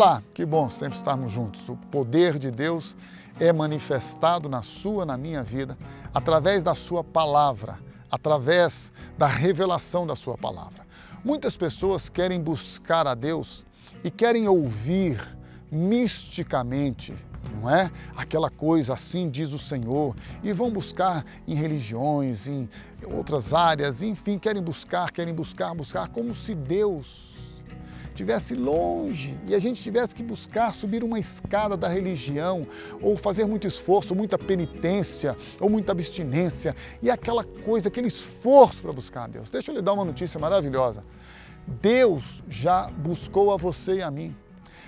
Olá, que bom sempre estarmos juntos. O poder de Deus é manifestado na sua, na minha vida, através da sua palavra, através da revelação da sua palavra. Muitas pessoas querem buscar a Deus e querem ouvir misticamente, não é? Aquela coisa assim diz o Senhor, e vão buscar em religiões, em outras áreas, enfim, querem buscar, querem buscar, buscar, como se Deus estivesse longe e a gente tivesse que buscar subir uma escada da religião, ou fazer muito esforço, muita penitência, ou muita abstinência, e aquela coisa, aquele esforço para buscar a Deus. Deixa eu lhe dar uma notícia maravilhosa. Deus já buscou a você e a mim.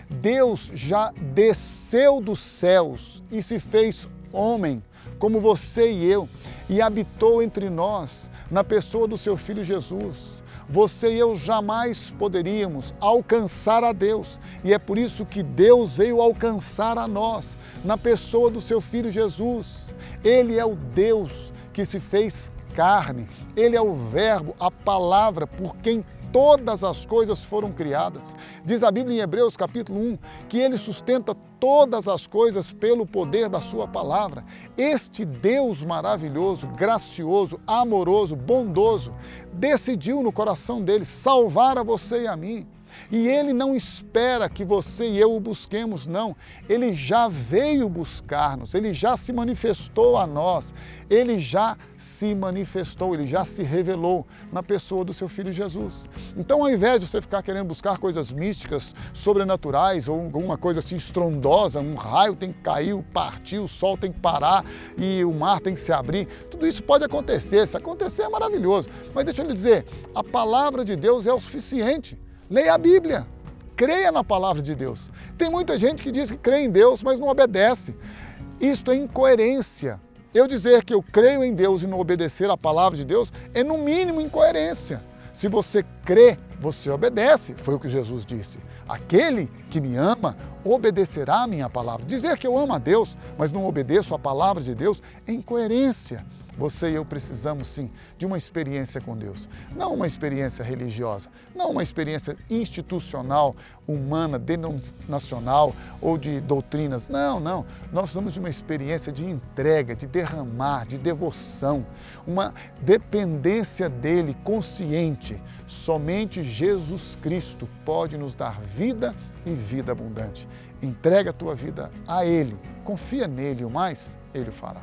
Deus já desceu dos céus e se fez homem, como você e eu, e habitou entre nós, na pessoa do seu filho Jesus. Você e eu jamais poderíamos alcançar a Deus, e é por isso que Deus veio alcançar a nós, na pessoa do seu filho Jesus. Ele é o Deus que se fez carne, ele é o Verbo, a palavra por quem todas as coisas foram criadas. Diz a Bíblia em Hebreus capítulo 1 que ele sustenta todas as coisas pelo poder da sua palavra. Este Deus maravilhoso, gracioso, amoroso, bondoso, decidiu no coração dele salvar a você e a mim. E ele não espera que você e eu o busquemos, não. Ele já veio buscar-nos, ele já se manifestou a nós, ele já se manifestou, ele já se revelou na pessoa do seu filho Jesus. Então, ao invés de você ficar querendo buscar coisas místicas, sobrenaturais ou alguma coisa assim estrondosa, um raio tem que cair, partir, o sol tem que parar e o mar tem que se abrir, tudo isso pode acontecer. Se acontecer é maravilhoso. Mas deixa eu lhe dizer, a palavra de Deus é o suficiente. Leia a Bíblia. Creia na palavra de Deus. Tem muita gente que diz que crê em Deus, mas não obedece. Isto é incoerência. Eu dizer que eu creio em Deus e não obedecer a palavra de Deus é, no mínimo, incoerência. Se você crê, você obedece, foi o que Jesus disse. Aquele que me ama obedecerá a minha palavra. Dizer que eu amo a Deus, mas não obedeço a palavra de Deus é incoerência. Você e eu precisamos sim de uma experiência com Deus. Não uma experiência religiosa, não uma experiência institucional, humana, denominacional ou de doutrinas. Não, não. Nós precisamos de uma experiência de entrega, de derramar, de devoção, uma dependência dele consciente. Somente Jesus Cristo pode nos dar vida e vida abundante. Entrega a tua vida a Ele, confia nele, o mais Ele fará.